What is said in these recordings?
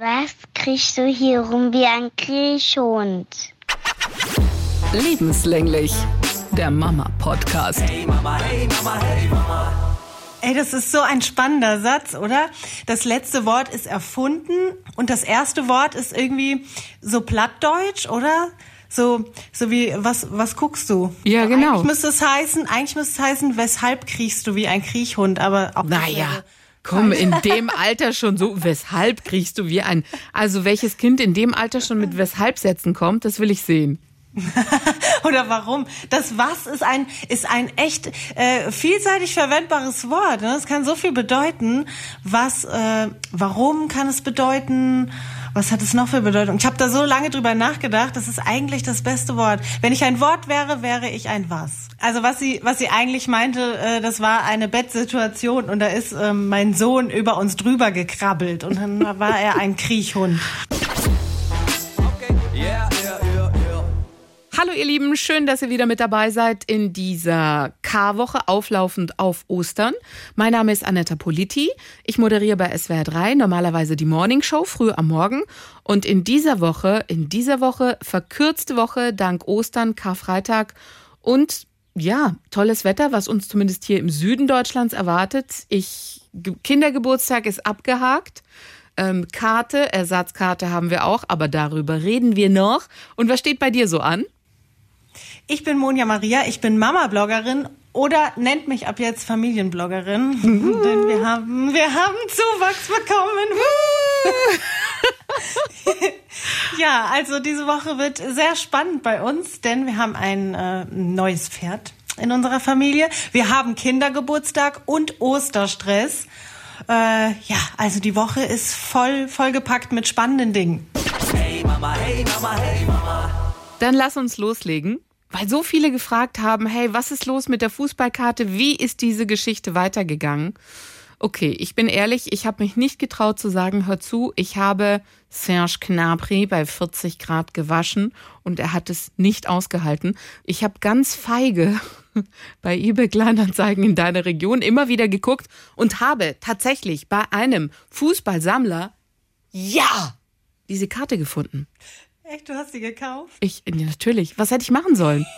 Was kriegst du hier rum wie ein Kriechhund? Lebenslänglich, der Mama-Podcast. Hey Mama, hey Mama, hey Mama. Ey, das ist so ein spannender Satz, oder? Das letzte Wort ist erfunden und das erste Wort ist irgendwie so plattdeutsch, oder? So, so wie, was, was guckst du? Ja, genau. Eigentlich müsste es heißen, eigentlich müsste es heißen, weshalb kriechst du wie ein Kriechhund, aber auch das Naja, wäre- komm, in dem Alter schon so, weshalb kriegst du wie ein, also welches Kind in dem Alter schon mit Weshalbsätzen kommt, das will ich sehen. Oder warum? Das was ist ein ist ein echt äh, vielseitig verwendbares Wort. Ne? Es kann so viel bedeuten. Was? Äh, warum kann es bedeuten? Was hat es noch für Bedeutung? Ich habe da so lange drüber nachgedacht. Das ist eigentlich das beste Wort. Wenn ich ein Wort wäre, wäre ich ein was. Also was sie was sie eigentlich meinte, äh, das war eine Bettsituation und da ist ähm, mein Sohn über uns drüber gekrabbelt und dann war er ein Kriechhund. Hallo ihr Lieben, schön, dass ihr wieder mit dabei seid in dieser K-Woche auflaufend auf Ostern. Mein Name ist Anetta Politi. Ich moderiere bei SWR 3 normalerweise die Morning Show früh am Morgen und in dieser Woche, in dieser Woche verkürzte Woche dank Ostern, Karfreitag und ja, tolles Wetter, was uns zumindest hier im Süden Deutschlands erwartet. Ich Ge- Kindergeburtstag ist abgehakt. Ähm, Karte, Ersatzkarte haben wir auch, aber darüber reden wir noch. Und was steht bei dir so an? Ich bin Monja Maria, ich bin Mama-Bloggerin oder nennt mich ab jetzt Familienbloggerin, denn wir haben, wir haben Zuwachs bekommen. ja, also diese Woche wird sehr spannend bei uns, denn wir haben ein äh, neues Pferd in unserer Familie. Wir haben Kindergeburtstag und Osterstress. Äh, ja, also die Woche ist voll, vollgepackt mit spannenden Dingen. Hey Mama, hey Mama, hey Mama. Dann lass uns loslegen, weil so viele gefragt haben, hey, was ist los mit der Fußballkarte? Wie ist diese Geschichte weitergegangen? Okay, ich bin ehrlich, ich habe mich nicht getraut zu sagen, hör zu, ich habe Serge Gnabry bei 40 Grad gewaschen und er hat es nicht ausgehalten. Ich habe ganz feige bei eBay Kleinanzeigen in deiner Region immer wieder geguckt und habe tatsächlich bei einem Fußballsammler ja diese Karte gefunden. Echt, du hast sie gekauft? Ich, natürlich. Was hätte ich machen sollen?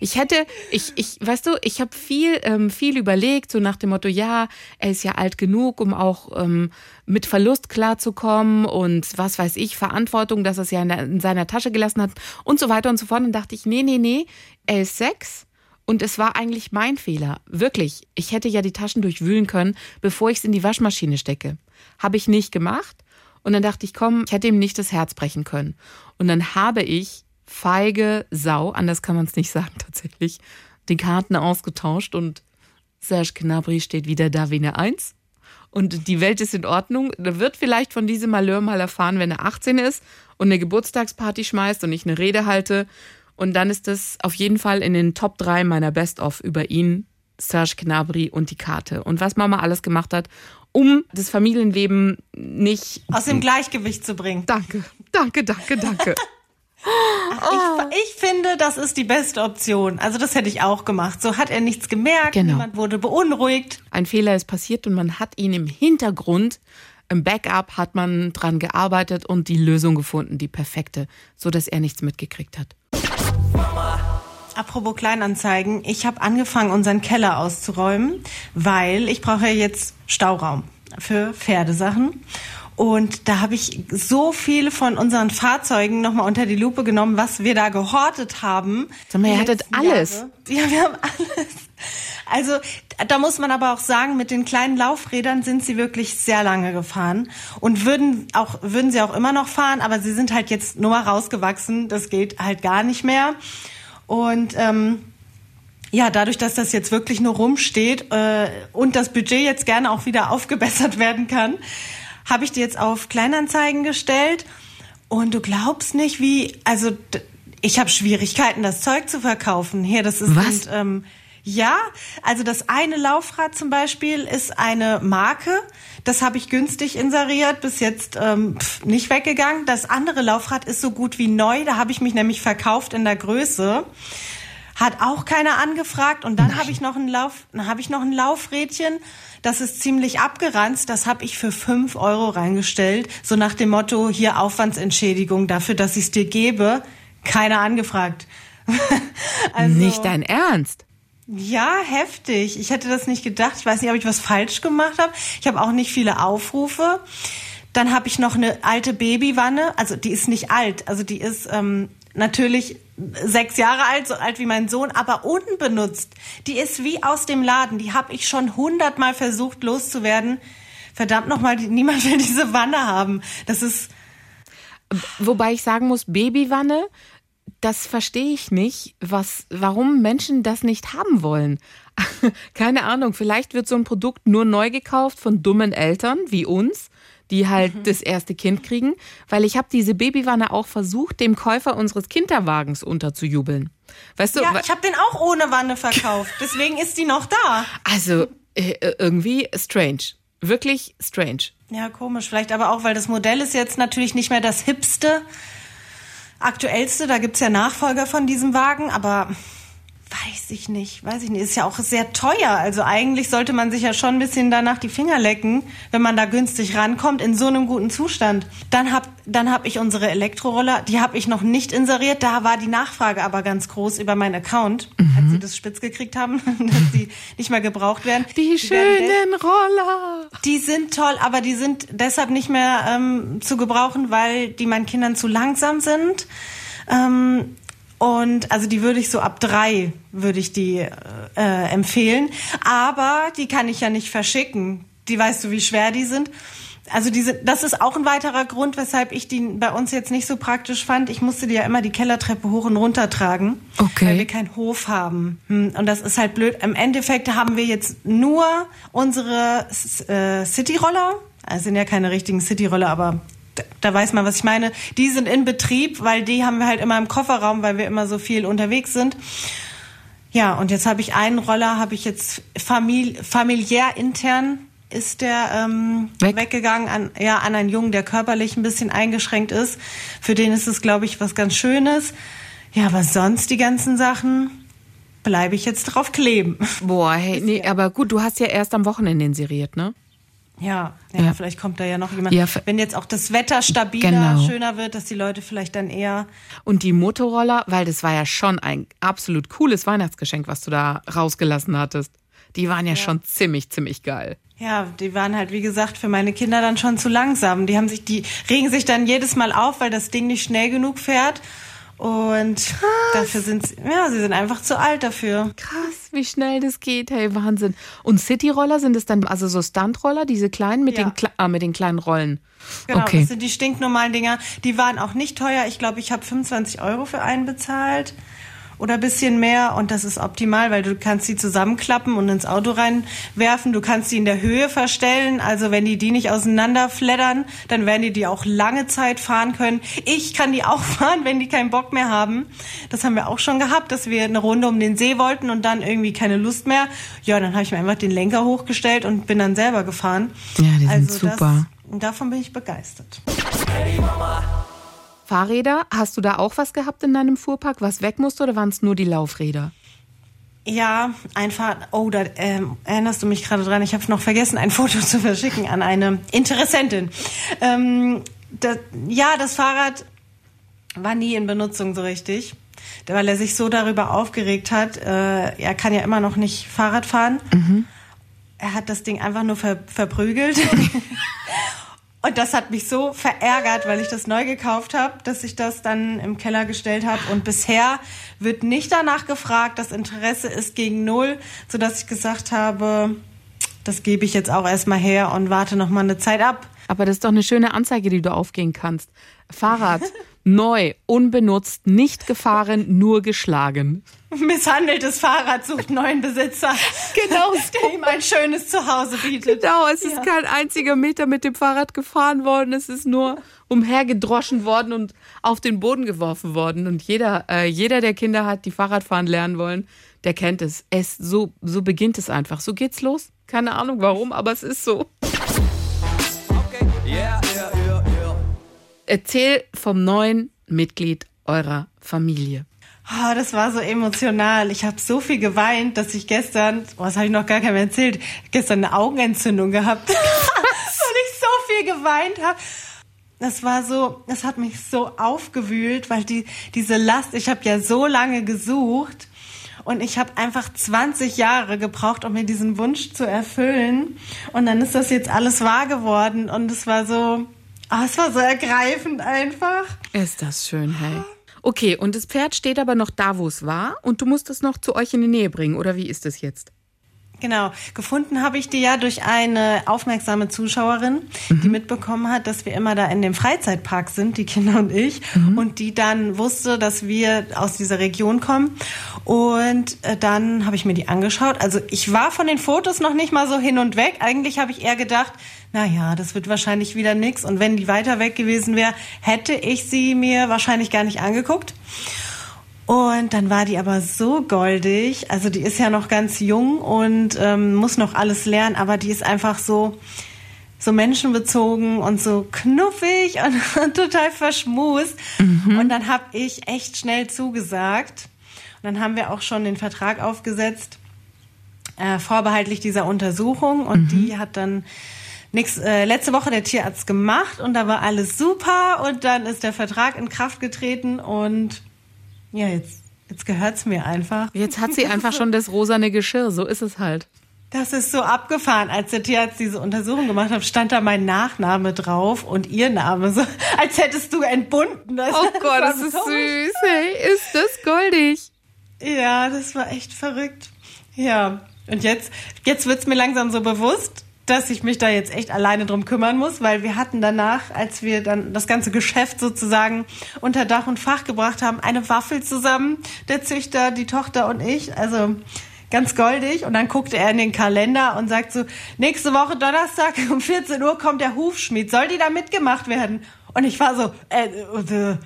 Ich hätte, ich, ich, weißt du, ich habe viel, ähm, viel überlegt, so nach dem Motto, ja, er ist ja alt genug, um auch ähm, mit Verlust klarzukommen und was weiß ich, Verantwortung, dass er es ja in, der, in seiner Tasche gelassen hat und so weiter und so fort. Und dann dachte ich, nee, nee, nee, er ist sechs. Und es war eigentlich mein Fehler. Wirklich. Ich hätte ja die Taschen durchwühlen können, bevor ich es in die Waschmaschine stecke. Habe ich nicht gemacht. Und dann dachte ich, komm, ich hätte ihm nicht das Herz brechen können. Und dann habe ich feige Sau, anders kann man es nicht sagen tatsächlich, die Karten ausgetauscht und Serge Gnabry steht wieder da wie eine Eins. Und die Welt ist in Ordnung. Er wird vielleicht von diesem Malheur mal erfahren, wenn er 18 ist und eine Geburtstagsparty schmeißt und ich eine Rede halte. Und dann ist das auf jeden Fall in den Top 3 meiner Best-of über ihn, Serge Gnabry und die Karte. Und was Mama alles gemacht hat, um das Familienleben nicht. Aus dem Gleichgewicht zu bringen. Danke, danke, danke, danke. Ich, ich finde, das ist die beste Option. Also das hätte ich auch gemacht. So hat er nichts gemerkt, Genau. niemand wurde beunruhigt. Ein Fehler ist passiert und man hat ihn im Hintergrund, im Backup hat man dran gearbeitet und die Lösung gefunden, die perfekte, so dass er nichts mitgekriegt hat. Apropos Kleinanzeigen, ich habe angefangen, unseren Keller auszuräumen, weil ich brauche ja jetzt Stauraum für Pferdesachen. Und da habe ich so viel von unseren Fahrzeugen nochmal unter die Lupe genommen, was wir da gehortet haben. Sag mal, ihr hattet alles? Jahre. Ja, wir haben alles. Also da muss man aber auch sagen, mit den kleinen Laufrädern sind sie wirklich sehr lange gefahren und würden auch würden sie auch immer noch fahren, aber sie sind halt jetzt nur mal rausgewachsen. Das geht halt gar nicht mehr. Und ähm, ja, dadurch, dass das jetzt wirklich nur rumsteht äh, und das Budget jetzt gerne auch wieder aufgebessert werden kann, habe ich die jetzt auf Kleinanzeigen gestellt. Und du glaubst nicht, wie, also ich habe Schwierigkeiten, das Zeug zu verkaufen. Hier, das ist Was? Und, ähm, ja, also das eine Laufrad zum Beispiel ist eine Marke. Das habe ich günstig inseriert, bis jetzt ähm, pf, nicht weggegangen. Das andere Laufrad ist so gut wie neu. Da habe ich mich nämlich verkauft in der Größe. Hat auch keiner angefragt. Und dann habe ich noch ein Lauf, dann habe ich noch ein Laufrädchen. Das ist ziemlich abgeranzt. Das habe ich für fünf Euro reingestellt. So nach dem Motto, hier Aufwandsentschädigung dafür, dass ich es dir gebe. Keiner angefragt. also, Nicht dein Ernst. Ja, heftig. Ich hätte das nicht gedacht. Ich weiß nicht, ob ich was falsch gemacht habe. Ich habe auch nicht viele Aufrufe. Dann habe ich noch eine alte Babywanne. Also die ist nicht alt. Also die ist ähm, natürlich sechs Jahre alt, so alt wie mein Sohn, aber unbenutzt. Die ist wie aus dem Laden. Die habe ich schon hundertmal versucht loszuwerden. Verdammt nochmal, niemand will diese Wanne haben. Das ist Wobei ich sagen muss, Babywanne, das verstehe ich nicht, was, warum Menschen das nicht haben wollen. Keine Ahnung, vielleicht wird so ein Produkt nur neu gekauft von dummen Eltern wie uns, die halt Mhm. das erste Kind kriegen, weil ich habe diese Babywanne auch versucht, dem Käufer unseres Kinderwagens unterzujubeln. Weißt du, ja, ich habe den auch ohne Wanne verkauft. Deswegen ist die noch da. also äh, äh, irgendwie strange. Wirklich strange. Ja, komisch. Vielleicht aber auch, weil das Modell ist jetzt natürlich nicht mehr das hipste, aktuellste. Da gibt's ja Nachfolger von diesem Wagen, aber weiß ich nicht, weiß ich nicht. Ist ja auch sehr teuer. Also eigentlich sollte man sich ja schon ein bisschen danach die Finger lecken, wenn man da günstig rankommt, in so einem guten Zustand. Dann hab, dann hab ich unsere Elektroroller, die habe ich noch nicht inseriert. Da war die Nachfrage aber ganz groß über meinen Account, als sie das spitz gekriegt haben, dass die nicht mehr gebraucht werden. Die, werden schönen Roller. die sind toll, aber die sind deshalb nicht mehr ähm, zu gebrauchen, weil die meinen Kindern zu langsam sind. Ähm, und also die würde ich so ab drei würde ich die äh, empfehlen. Aber die kann ich ja nicht verschicken. Die weißt du, wie schwer die sind. Also diese, das ist auch ein weiterer Grund, weshalb ich die bei uns jetzt nicht so praktisch fand. Ich musste die ja immer die Kellertreppe hoch und runter tragen, Okay. weil wir keinen Hof haben. Hm, Und das ist halt blöd. Im Endeffekt haben wir jetzt nur unsere äh, Cityroller. Also sind ja keine richtigen Cityroller, aber da, weiß man, was ich meine. Die sind in Betrieb, weil die haben wir halt immer im Kofferraum, weil wir immer so viel unterwegs sind. Ja, und jetzt habe ich einen Roller, habe ich jetzt famili familiär intern ist der ähm, Weg? weggegangen an ja an einen Jungen, der körperlich ein bisschen eingeschränkt ist. Für den ist es, glaube ich, was ganz Schönes. Ja, aber sonst die ganzen Sachen bleibe ich jetzt drauf kleben. Boah, hey, nee, aber gut, du hast ja erst am Wochenende inseriert, ne? Ja, ja, Ja. vielleicht kommt da ja noch jemand. Ja, Wenn jetzt auch das Wetter stabiler, Genau. schöner wird, dass die Leute vielleicht dann eher Und die Motorroller, weil das war ja schon ein absolut cooles Weihnachtsgeschenk, was du da rausgelassen hattest. Die waren ja, schon ziemlich, ziemlich geil. Ja, die waren halt, wie gesagt, für meine Kinder dann schon zu langsam. Die haben sich, die regen sich dann jedes Mal auf, weil das Ding nicht schnell genug fährt. Und dafür sind sie, ja, sie sind einfach zu alt dafür. Krass, wie schnell das geht, hey, Wahnsinn. Und Cityroller sind es dann, also so Stuntroller, diese kleinen mit, Ja. den, Kle- ah, mit den kleinen Rollen. Genau, okay. das sind die stinknormalen Dinger. Die waren auch nicht teuer. Ich glaube, ich habe 25 Euro für einen bezahlt oder ein bisschen mehr. Und das ist optimal, weil du kannst die zusammenklappen und ins Auto reinwerfen. Du kannst die in der Höhe verstellen. Also wenn die die nicht auseinanderfleddern, dann werden die die auch lange Zeit fahren können. Ich kann die auch fahren, wenn die keinen Bock mehr haben. Das haben wir auch schon gehabt, dass wir eine Runde um den See wollten und dann irgendwie keine Lust mehr. Ja, dann habe ich mir einfach den Lenker hochgestellt und bin dann selber gefahren. Ja, die sind also super. Das, davon bin ich begeistert. Fahrräder, hast du da auch was gehabt in deinem Fuhrpark, was weg musste oder waren es nur die Laufräder? Ja, ein Fahrrad. Oh, da ähm, erinnerst du mich gerade dran. Ich habe noch vergessen, ein Foto zu verschicken an eine Interessentin. Ähm, da, ja, das Fahrrad war nie in Benutzung so richtig, weil er sich so darüber aufgeregt hat. Äh, er kann ja immer noch nicht Fahrrad fahren. Er hat das Ding einfach nur ver verprügelt. Und das hat mich so verärgert, weil ich das neu gekauft habe, dass ich das dann im Keller gestellt habe. Und bisher wird nicht danach gefragt. Das Interesse ist gegen null, sodass ich gesagt habe, das gebe ich jetzt auch erstmal her und warte noch mal eine Zeit ab. Aber das ist doch eine schöne Anzeige, die du aufgehen kannst. Fahrrad, neu, unbenutzt, nicht gefahren, nur geschlagen. Misshandeltes Fahrrad sucht neuen Besitzer. Genau Der ihm ein schönes Zuhause bietet. Genau, es ist kein einziger Meter mit dem Fahrrad gefahren worden. Es ist nur umhergedroschen worden und auf den Boden geworfen worden. Und jeder, äh, jeder, der Kinder hat, die Fahrradfahren lernen wollen, der kennt es. Es so, so beginnt es einfach. So geht's los. Keine Ahnung warum, aber es ist so. Erzähl vom neuen Mitglied eurer Familie. Oh, das war so emotional. Ich habe so viel geweint, dass ich gestern, oh, das habe ich noch gar keinem erzählt, gestern eine Augenentzündung gehabt, weil ich so viel geweint habe. Das war so, das hat mich so aufgewühlt, weil die diese Last, ich habe ja so lange gesucht und ich habe einfach 20 Jahre gebraucht, um mir diesen Wunsch zu erfüllen und dann ist das jetzt alles wahr geworden und es war so, oh, es war so ergreifend einfach. Ist das schön, hey. Okay, und das Pferd steht aber noch da, wo es war und du musst es noch zu euch in die Nähe bringen, oder wie ist es jetzt? Genau, gefunden habe ich die ja durch eine aufmerksame Zuschauerin, die mitbekommen hat, dass wir immer da in dem Freizeitpark sind, die Kinder und ich, und die dann wusste, dass wir aus dieser Region kommen. Und äh, dann habe ich mir die angeschaut. Also ich war von den Fotos noch nicht mal so hin und weg. Eigentlich habe ich eher gedacht, na ja, das wird wahrscheinlich wieder nix. Und wenn die weiter weg gewesen wäre, hätte ich sie mir wahrscheinlich gar nicht angeguckt. Und dann war die aber so goldig. Also die ist ja noch ganz jung und ähm, muss noch alles lernen, aber die ist einfach so so menschenbezogen und so knuffig und, und total verschmust. Und dann habe ich echt schnell zugesagt. Und dann haben wir auch schon den Vertrag aufgesetzt, äh, vorbehaltlich dieser Untersuchung. Und die hat dann nix, äh, letzte Woche der Tierarzt gemacht und da war alles super. Und dann ist der Vertrag in Kraft getreten und ja, jetzt, jetzt gehört's mir einfach. Jetzt hat sie einfach schon das rosane Geschirr, so ist es halt. Das ist so abgefahren. Als der Tierarzt diese Untersuchung gemacht hat, stand da mein Nachname drauf und ihr Name. So, als hättest du entbunden. Das, Oh Gott, das ist so süß. Hey, ist das goldig. Ja, das war echt verrückt. Ja. Und jetzt, jetzt wird's mir langsam so bewusst, dass ich mich da jetzt echt alleine drum kümmern muss, weil wir hatten danach, als wir dann das ganze Geschäft sozusagen unter Dach und Fach gebracht haben, eine Waffel zusammen, der Züchter, die Tochter und ich. Also ganz goldig. Und dann guckte er in den Kalender und sagt so, nächste Woche Donnerstag um 14 Uhr kommt der Hufschmied. Soll die da mitgemacht werden? Und ich war so, äh, äh,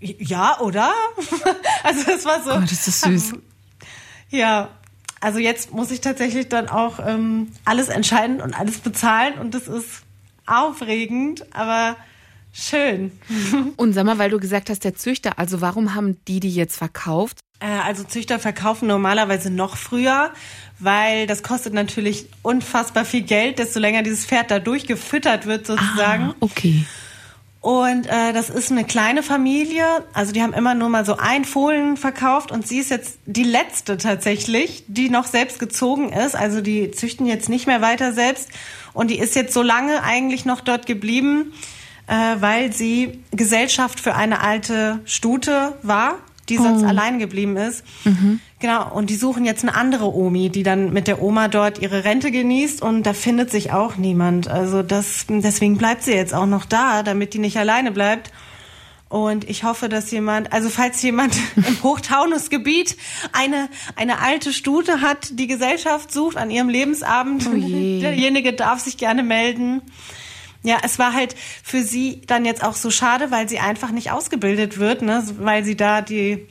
ja, oder? also es war so. Ist das süß. Ja, also jetzt muss ich tatsächlich dann auch ähm, alles entscheiden und alles bezahlen und das ist aufregend, aber schön. Und sag mal, weil du gesagt hast, der Züchter, also warum haben die die jetzt verkauft? Äh, also Züchter verkaufen normalerweise noch früher, weil das kostet natürlich unfassbar viel Geld, desto länger dieses Pferd da durchgefüttert wird sozusagen. Ah, okay. Und äh, das ist eine kleine Familie. Also die haben immer nur mal so ein Fohlen verkauft und sie ist jetzt die letzte tatsächlich, die noch selbst gezogen ist. Also die züchten jetzt nicht mehr weiter selbst. Und die ist jetzt so lange eigentlich noch dort geblieben, äh, weil sie Gesellschaft für eine alte Stute war, die sonst allein geblieben ist. Genau, und die suchen jetzt eine andere Omi, die dann mit der Oma dort ihre Rente genießt und da findet sich auch niemand. Also das, deswegen bleibt sie jetzt auch noch da, damit die nicht alleine bleibt. Und ich hoffe, dass jemand, also falls jemand im Hochtaunusgebiet eine, eine alte Stute hat, die Gesellschaft sucht an ihrem Lebensabend, Oh je. derjenige darf sich gerne melden. Ja, es war halt für sie dann jetzt auch so schade, weil sie einfach nicht ausgebildet wird, ne, weil sie da die,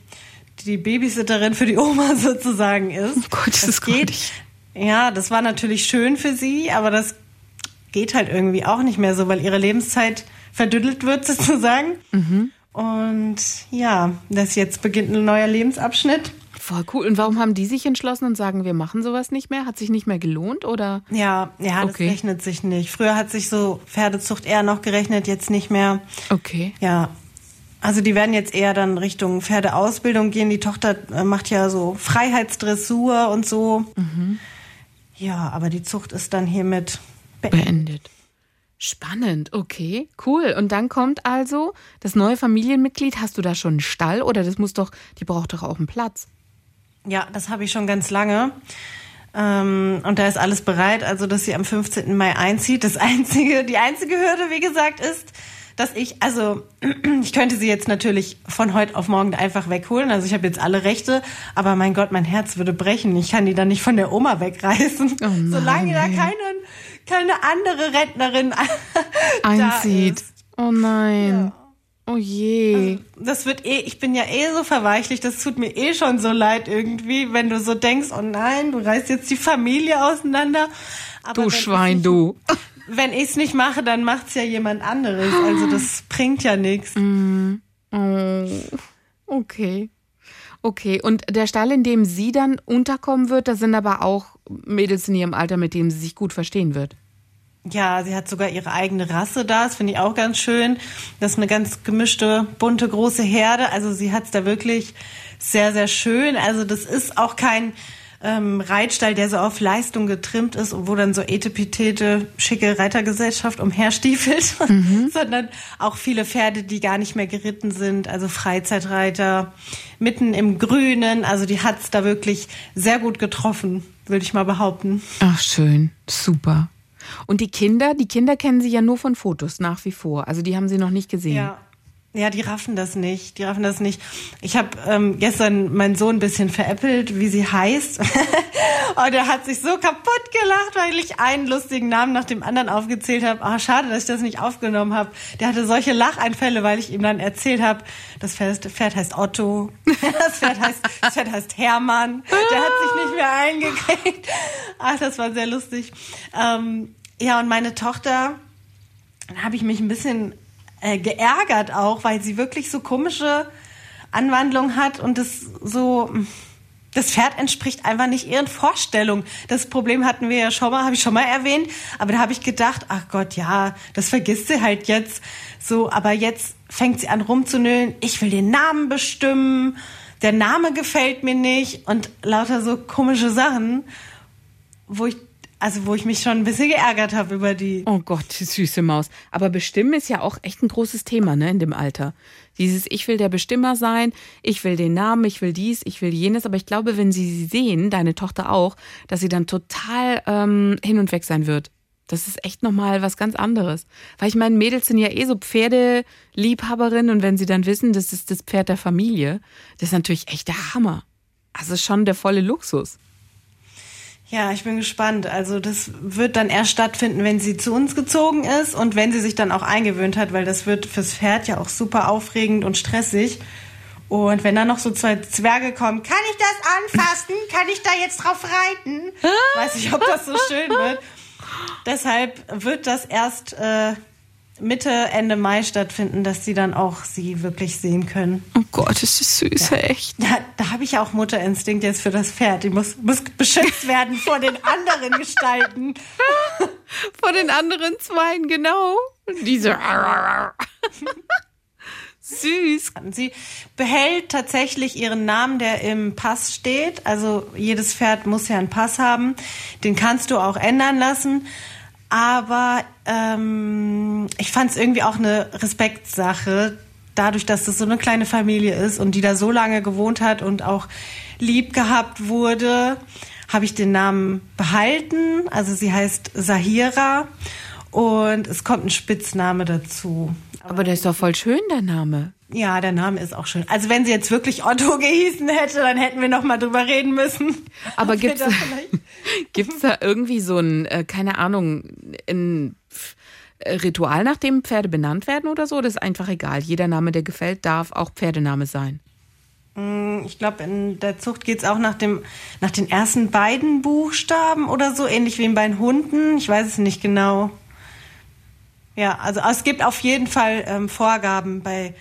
die Babysitterin für die Oma sozusagen ist. Oh Gott, das ist geht. goldig. Ja, das war natürlich schön für sie, aber das geht halt irgendwie auch nicht mehr so, weil ihre Lebenszeit verdüttelt wird sozusagen. Und ja, das jetzt beginnt ein neuer Lebensabschnitt. Voll cool. Und warum haben die sich entschlossen und sagen, wir machen sowas nicht mehr? Hat sich nicht mehr gelohnt oder? Ja, ja, das Okay. rechnet sich nicht. Früher hat sich so Pferdezucht eher noch gerechnet, jetzt nicht mehr. Okay. Ja. Also die werden jetzt eher dann Richtung Pferdeausbildung gehen. Die Tochter äh, macht ja so Freiheitsdressur und so. Ja, aber die Zucht ist dann hiermit beendet. Beendet. Spannend, okay, cool. Und dann kommt also das neue Familienmitglied. Hast du da schon einen Stall oder das muss doch, die braucht doch auch einen Platz. Ja, das habe ich schon ganz lange. Ähm, und da ist alles bereit, also dass sie am 15. Mai einzieht. Das einzige, die einzige Hürde, wie gesagt, ist, dass ich, also ich könnte sie jetzt natürlich von heute auf morgen einfach wegholen. Also ich habe jetzt alle Rechte, aber mein Gott, mein Herz würde brechen. Ich kann die dann nicht von der Oma wegreißen, Oh nein, solange da keine, keine andere Rentnerin da Einzieht. ist. Oh nein. Oh je. Das wird eh, ich bin ja eh so verweichlicht, das tut mir eh schon so leid irgendwie, wenn du so denkst, oh nein, du reißt jetzt die Familie auseinander. Aber du Schwein, nicht, du. Wenn ich es nicht mache, dann macht's ja jemand anderes. Also das bringt ja nichts. Oh, okay. Okay, und der Stall, in dem sie dann unterkommen wird, da sind aber auch Mädels in ihrem Alter, mit denen sie sich gut verstehen wird. Ja, sie hat sogar ihre eigene Rasse da. Das finde ich auch ganz schön. Das ist eine ganz gemischte, bunte, große Herde. Also sie hat es da wirklich sehr, sehr schön. Also das ist auch kein ähm, Reitstall, der so auf Leistung getrimmt ist und wo dann so etepetete, schicke Reitergesellschaft umherstiefelt, mhm. sondern auch viele Pferde, die gar nicht mehr geritten sind, also Freizeitreiter, mitten im Grünen. Also die hat's da wirklich sehr gut getroffen, würde ich mal behaupten. Ach, schön. Super. Und die Kinder, die Kinder kennen sie ja nur von Fotos nach wie vor. Also die haben sie noch nicht gesehen. Ja. Ja, die raffen das nicht. Die raffen das nicht. Ich habe ähm, gestern meinen Sohn ein bisschen veräppelt, wie sie heißt. und er hat sich so kaputt gelacht, weil ich einen lustigen Namen nach dem anderen aufgezählt habe. Ah, schade, dass ich das nicht aufgenommen habe. Der hatte solche Lacheinfälle, weil ich ihm dann erzählt habe, das Pferd, Pferd heißt Otto, das Pferd heißt, das Pferd heißt Hermann. Der hat sich nicht mehr eingekriegt. Ach, das war sehr lustig. Ähm, ja, und meine Tochter, dann habe ich mich ein bisschen äh, geärgert auch, weil sie wirklich so komische Anwandlungen hat und das so das Pferd entspricht einfach nicht ihren Vorstellungen. Das Problem hatten wir ja schon mal, habe ich schon mal erwähnt, aber da habe ich gedacht, ach Gott, ja, das vergisst sie halt jetzt so, aber jetzt fängt sie an rumzunölen, ich will den Namen bestimmen, der Name gefällt mir nicht und lauter so komische Sachen, wo ich also wo ich mich schon ein bisschen geärgert habe über die. Oh Gott, die süße Maus. Aber bestimmen ist ja auch echt ein großes Thema, ne, in dem Alter. Dieses, ich will der Bestimmer sein, ich will den Namen, ich will dies, ich will jenes. Aber ich glaube, wenn sie sie sehen, deine Tochter auch, dass sie dann total ähm, hin und weg sein wird. Das ist echt nochmal was ganz anderes. Weil ich meine, Mädels sind ja eh so Pferdeliebhaberinnen und wenn sie dann wissen, das ist das Pferd der Familie, das ist natürlich echt der Hammer. Also schon der volle Luxus. Ja, ich bin gespannt. Also das wird dann erst stattfinden, wenn sie zu uns gezogen ist und wenn sie sich dann auch eingewöhnt hat, weil das wird fürs Pferd ja auch super aufregend und stressig. Und wenn dann noch so zwei Zwerge kommen, kann ich das anfassen? Kann ich da jetzt drauf reiten? Weiß ich, ob das so schön wird. Deshalb wird das erst äh, Mitte, Ende Mai stattfinden, dass sie dann auch sie wirklich sehen können. Oh Gott, ist das süß, ja. echt. Da, da habe ich auch Mutterinstinkt jetzt für das Pferd. Die muss, muss beschützt werden vor den anderen Gestalten. vor den anderen Zweien, genau. Diese. Süß. Sie behält tatsächlich ihren Namen, der im Pass steht. Also jedes Pferd muss ja einen Pass haben. Den kannst du auch ändern lassen. Aber ähm, ich fand es irgendwie auch eine Respektsache, dadurch, dass das so eine kleine Familie ist und die da so lange gewohnt hat und auch lieb gehabt wurde, habe ich den Namen behalten. Also sie heißt Sahira und es kommt ein Spitzname dazu. Aber der ist doch voll schön, der Name. Ja, der Name ist auch schön. Also wenn sie jetzt wirklich Otto gehießen hätte, dann hätten wir noch mal drüber reden müssen. Aber gibt's da, gibt's da irgendwie so ein, äh, keine Ahnung, ein Ritual, nach dem Pferde benannt werden oder so? Das ist einfach egal. Jeder Name, der gefällt, darf auch Pferdename sein. Mm, ich glaube, in der Zucht geht's auch nach, dem, nach den ersten beiden Buchstaben oder so, ähnlich wie bei den Hunden. Ich weiß es nicht genau. Ja, also es gibt auf jeden Fall ähm, Vorgaben bei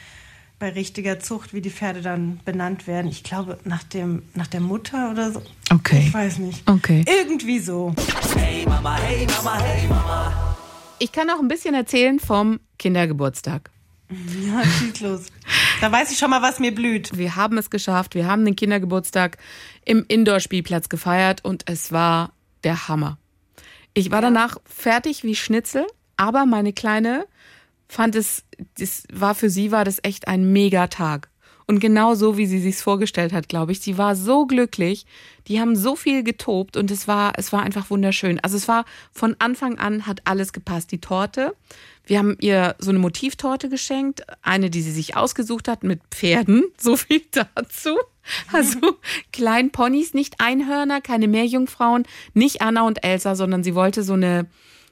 bei richtiger Zucht, wie die Pferde dann benannt werden. Ich glaube, nach, dem, nach der Mutter oder so. Okay. Ich weiß nicht. Okay. Irgendwie so. Hey Mama, hey Mama, hey Mama. Ich kann auch ein bisschen erzählen vom Kindergeburtstag. Ja, schieß los. Da weiß ich schon mal, was mir blüht. Wir haben es geschafft. Wir haben den Kindergeburtstag im Indoor-Spielplatz gefeiert und es war der Hammer. Ich war danach fertig wie Schnitzel, aber meine Kleine fand es, das war für sie war das echt ein Megatag. Und genau so, wie sie sich's vorgestellt hat, glaube ich. Sie war so glücklich. Die haben so viel getobt und es war, es war einfach wunderschön. Also es war von Anfang an hat alles gepasst. Die Torte. Wir haben ihr so eine Motivtorte geschenkt. Eine, die sie sich ausgesucht hat mit Pferden. So viel dazu. Also kleinen Ponys, nicht Einhörner, keine Meerjungfrauen, nicht Anna und Elsa, sondern sie wollte so eine,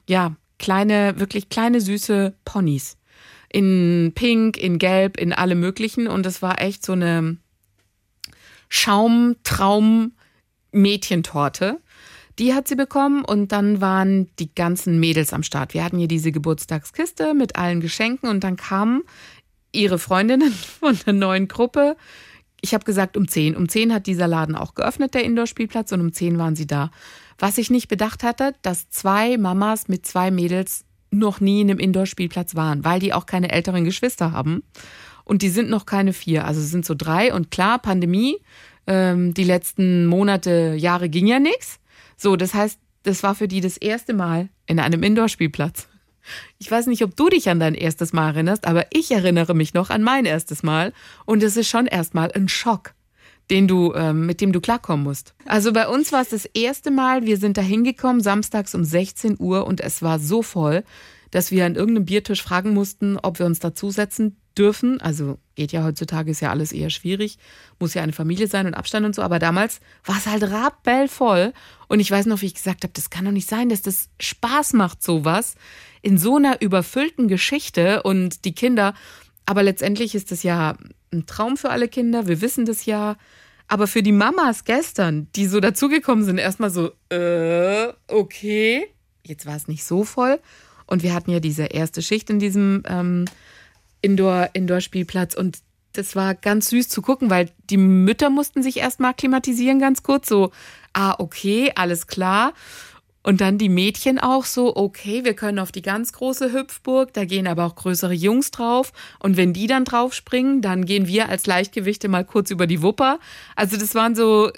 ja, kleine, wirklich kleine süße Ponys. In Pink, in Gelb, in alle möglichen. Und es war echt so eine Schaumtraum-Mädchentorte. Die hat sie bekommen und dann waren die ganzen Mädels am Start. Wir hatten hier diese Geburtstagskiste mit allen Geschenken und dann kamen ihre Freundinnen von der neuen Gruppe ich habe gesagt um 10. Um 10 hat dieser Laden auch geöffnet, der Indoor-Spielplatz, und um 10 waren sie da. Was ich nicht bedacht hatte, dass zwei Mamas mit zwei Mädels noch nie in einem Indoor-Spielplatz waren, weil die auch keine älteren Geschwister haben. Und die sind noch keine vier, also sind so drei. Und klar, Pandemie, ähm, die letzten Monate, Jahre ging ja nichts. So, das heißt, das war für die das erste Mal in einem Indoor-Spielplatz. Ich weiß nicht, ob du dich an dein erstes Mal erinnerst, aber ich erinnere mich noch an mein erstes Mal. Und es ist schon erstmal ein Schock, den du, ähm, mit dem du klarkommen musst. Also bei uns war es das erste Mal, wir sind da hingekommen, samstags um 16 Uhr und es war so voll, dass wir an irgendeinem Biertisch fragen mussten, ob wir uns dazusetzen dürfen. Also geht ja heutzutage, ist ja alles eher schwierig. Muss ja eine Familie sein und Abstand und so. Aber damals war es halt rappellvoll. Und ich weiß noch, wie ich gesagt habe, das kann doch nicht sein, dass das Spaß macht, sowas in so einer überfüllten Geschichte und die Kinder. Aber letztendlich ist das ja ein Traum für alle Kinder. Wir wissen das ja. Aber für die Mamas gestern, die so dazugekommen sind, erstmal so, äh, okay. Jetzt war es nicht so voll. Und wir hatten ja diese erste Schicht in diesem ähm, Indoor, Indoor-Spielplatz und das war ganz süß zu gucken, weil die Mütter mussten sich erstmal klimatisieren ganz kurz, so, ah, okay, alles klar. Und dann die Mädchen auch so, okay, wir können auf die ganz große Hüpfburg, da gehen aber auch größere Jungs drauf. Und wenn die dann draufspringen, dann gehen wir als Leichtgewichte mal kurz über die Wupper. Also das waren so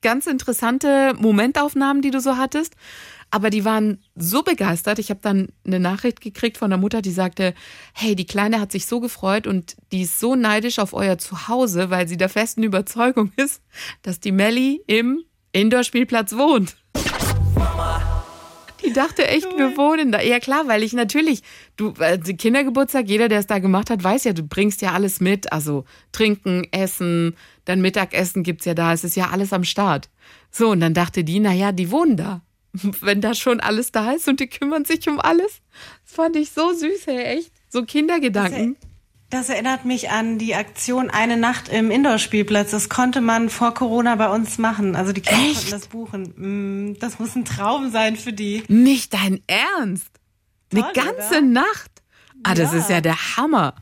ganz interessante Momentaufnahmen, die du so hattest. Aber die waren so begeistert. Ich habe dann eine Nachricht gekriegt von der Mutter, die sagte, hey, die Kleine hat sich so gefreut und die ist so neidisch auf euer Zuhause, weil sie der festen Überzeugung ist, dass die Melli im Indoor-Spielplatz wohnt. Die dachte echt, wir wohnen da. Ja klar, weil ich natürlich, du, also Kindergeburtstag, jeder, der es da gemacht hat, weiß ja, du bringst ja alles mit. Also trinken, essen, dann Mittagessen gibt's ja da. Es ist ja alles am Start. So, und dann dachte die, naja, die wohnen da. wenn da schon alles da ist und die kümmern sich um alles. Das fand ich so süß, hey, echt. So Kindergedanken. Das, erinnert mich an die Aktion Eine Nacht im Indoor-Spielplatz. Das konnte man vor Corona bei uns machen. Also die Kinder Echt? konnten das buchen. Mm, Das muss ein Traum sein für die. Nicht dein Ernst. Eine Toll, ganze oder? Nacht. Ah, das Ja. ist ja der Hammer.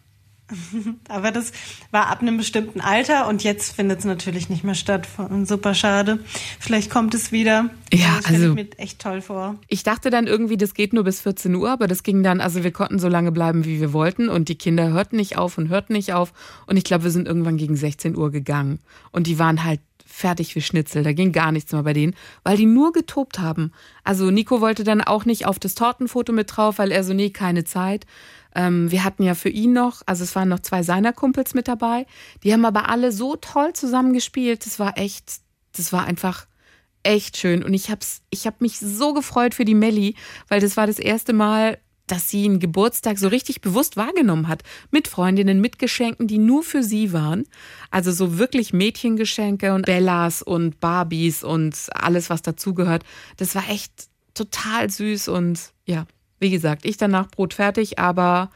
Aber das war ab einem bestimmten Alter und jetzt findet es natürlich nicht mehr statt. Super schade. Vielleicht kommt es wieder. Ja, das also- ich mir echt toll vor. Ich dachte dann irgendwie, das geht nur bis 14 Uhr, aber das ging dann, also wir konnten so lange bleiben, wie wir wollten und die Kinder hörten nicht auf und hörten nicht auf und ich glaube, wir sind irgendwann gegen 16 Uhr gegangen und die waren halt fertig wie Schnitzel, da ging gar nichts mehr bei denen, weil die nur getobt haben. Also Nico wollte dann auch nicht auf das Tortenfoto mit drauf, weil er so, nee, keine Zeit. Ähm, wir hatten ja für ihn noch, also es waren noch zwei seiner Kumpels mit dabei, die haben aber alle so toll zusammengespielt, das war echt, das war einfach echt schön. Und ich hab's, ich hab mich so gefreut für die Melli, weil das war das erste Mal, dass sie einen Geburtstag so richtig bewusst wahrgenommen hat. Mit Freundinnen, mit Geschenken, die nur für sie waren. Also so wirklich Mädchengeschenke und Bellas und Barbies und alles, was dazugehört. Das war echt total süß und ja, wie gesagt, ich danach Brot fertig, aber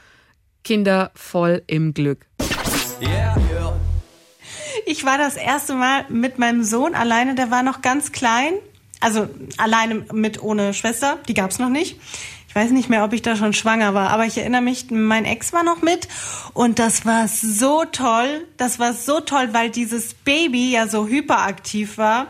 Kinder voll im Glück. Yeah. Ich war das erste Mal mit meinem Sohn alleine, der war noch ganz klein. Also alleine mit ohne Schwester, die gab's noch nicht. Ich weiß nicht mehr, ob ich da schon schwanger war, aber ich erinnere mich, mein Ex war noch mit und das war so toll. Das war so toll, weil dieses Baby ja so hyperaktiv war.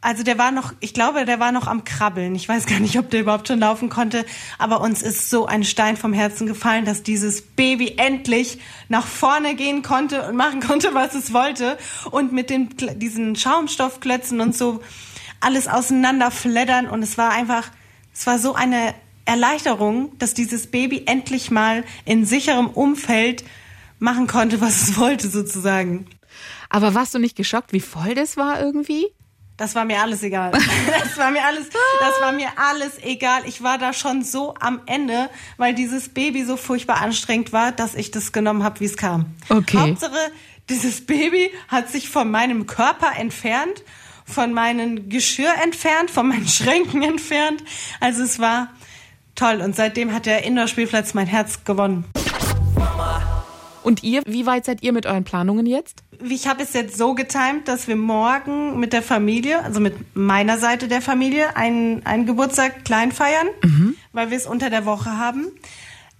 Also der war noch, ich glaube, der war noch am Krabbeln. Ich weiß gar nicht, ob der überhaupt schon laufen konnte. Aber uns ist so ein Stein vom Herzen gefallen, dass dieses Baby endlich nach vorne gehen konnte und machen konnte, was es wollte. Und mit den, diesen Schaumstoffklötzen und so alles auseinander fleddern. Und es war einfach, es war so eine Erleichterung, dass dieses Baby endlich mal in sicherem Umfeld machen konnte, was es wollte, sozusagen. Aber warst du nicht geschockt, wie voll das war irgendwie? Das war mir alles egal. Das war mir alles, das war mir alles egal. Ich war da schon so am Ende, weil dieses Baby so furchtbar anstrengend war, dass ich das genommen habe, wie es kam. Okay. Hauptsache, dieses Baby hat sich von meinem Körper entfernt, von meinem Geschirr entfernt, von meinen Schränken entfernt. Also es war toll. Und seitdem hat der Indoor-Spielplatz mein Herz gewonnen. Und ihr, wie weit seid ihr mit euren Planungen jetzt? Ich habe es jetzt so getimt, dass wir morgen mit der Familie, also mit meiner Seite der Familie, einen, einen Geburtstag klein feiern, weil wir es unter der Woche haben.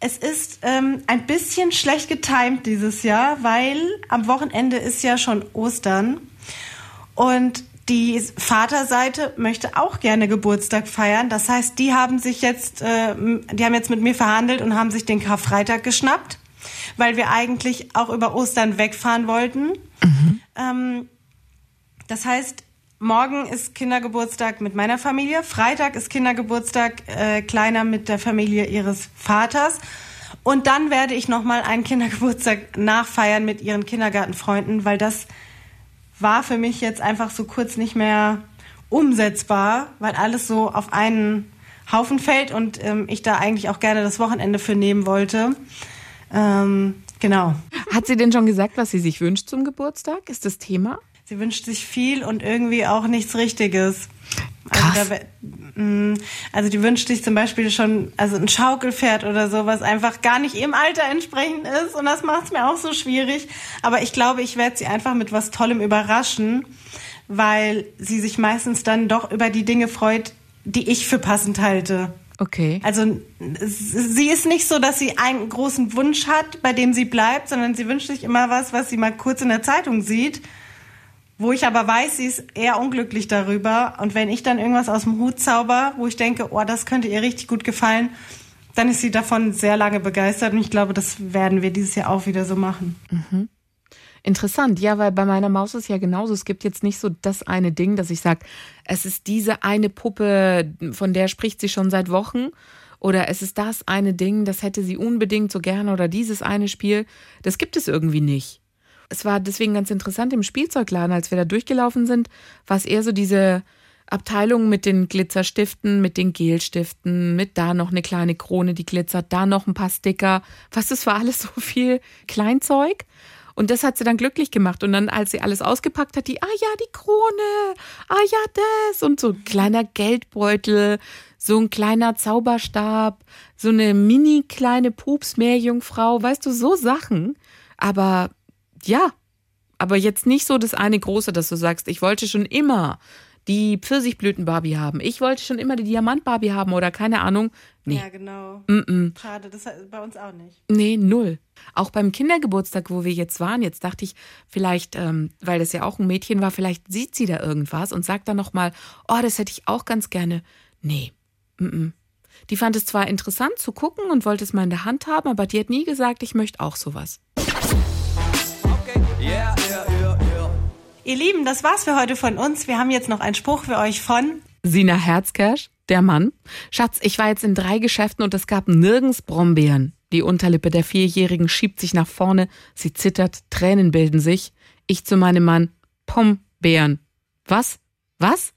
es ist ähm, ein bisschen schlecht getimt dieses Jahr, weil am Wochenende ist ja schon Ostern und die Vaterseite möchte auch gerne Geburtstag feiern. Das heißt, die haben sich jetzt, äh, die haben jetzt mit mir verhandelt und haben sich den Karfreitag geschnappt, weil wir eigentlich auch über Ostern wegfahren wollten. Mhm. Ähm, das heißt, morgen ist Kindergeburtstag mit meiner Familie, Freitag ist Kindergeburtstag äh, kleiner mit der Familie ihres Vaters. Und dann werde ich nochmal einen Kindergeburtstag nachfeiern mit ihren Kindergartenfreunden, weil das war für mich jetzt einfach so kurz nicht mehr umsetzbar, weil alles so auf einen Haufen fällt und ähm, ich da eigentlich auch gerne das Wochenende für nehmen wollte. Ähm, genau. Hat sie denn schon gesagt, was sie sich wünscht zum Geburtstag? Ist das Thema? Sie wünscht sich viel und irgendwie auch nichts Richtiges. Krass. Also, da, mm, also die wünscht sich zum Beispiel schon also ein Schaukelpferd oder so, was einfach gar nicht ihrem Alter entsprechend ist. Und das macht es mir auch so schwierig. Aber ich glaube, ich werde sie einfach mit was Tollem überraschen, weil sie sich meistens dann doch über die Dinge freut, die ich für passend halte. Okay. Also sie ist nicht so, dass sie einen großen Wunsch hat, bei dem sie bleibt, sondern sie wünscht sich immer was, was sie mal kurz in der Zeitung sieht wo ich aber weiß, sie ist eher unglücklich darüber. Und wenn ich dann irgendwas aus dem Hut zauber, wo ich denke, oh, das könnte ihr richtig gut gefallen, dann ist sie davon sehr lange begeistert. Und ich glaube, das werden wir dieses Jahr auch wieder so machen. Mhm. Interessant, ja, weil bei meiner Maus ist ja genauso. Es gibt jetzt nicht so das eine Ding, dass ich sage, es ist diese eine Puppe, von der spricht sie schon seit Wochen. Oder es ist das eine Ding, das hätte sie unbedingt so gerne. Oder dieses eine Spiel. Das gibt es irgendwie nicht es war deswegen ganz interessant im Spielzeugladen, als wir da durchgelaufen sind, war es eher so diese Abteilung mit den Glitzerstiften, mit den Gelstiften, mit da noch eine kleine Krone, die glitzert, da noch ein paar Sticker. Was das war alles so viel Kleinzeug. Und das hat sie dann glücklich gemacht. Und dann, als sie alles ausgepackt hat, die, ah ja, die Krone, ah ja, das. Und so ein kleiner Geldbeutel, so ein kleiner Zauberstab, so eine mini kleine Pups-Meerjungfrau, weißt du, so Sachen. Aber ja, aber jetzt nicht so das eine große, dass du sagst, ich wollte schon immer die Pfirsichblüten-Barbie haben. Ich wollte schon immer die Diamant-Barbie haben oder keine Ahnung. Nee. Ja, genau. Mm -mm. Schade, das ist bei uns auch nicht. Nee, null. Auch beim Kindergeburtstag, wo wir jetzt waren, jetzt dachte ich, vielleicht, ähm, weil das ja auch ein Mädchen war, vielleicht sieht sie da irgendwas und sagt dann nochmal, oh, das hätte ich auch ganz gerne. Nee. Mm die fand es zwar interessant zu gucken und wollte es mal in der Hand haben, aber die hat nie gesagt, ich möchte auch sowas. Ihr Lieben, das war's für heute von uns. Wir haben jetzt noch einen Spruch für euch von Sina Herzkersch, der Mann. Schatz, ich war jetzt in drei Geschäften und es gab nirgends Brombeeren. Die Unterlippe der Vierjährigen schiebt sich nach vorne, sie zittert, Tränen bilden sich. Ich zu meinem Mann, Pombeeren. Was? Was?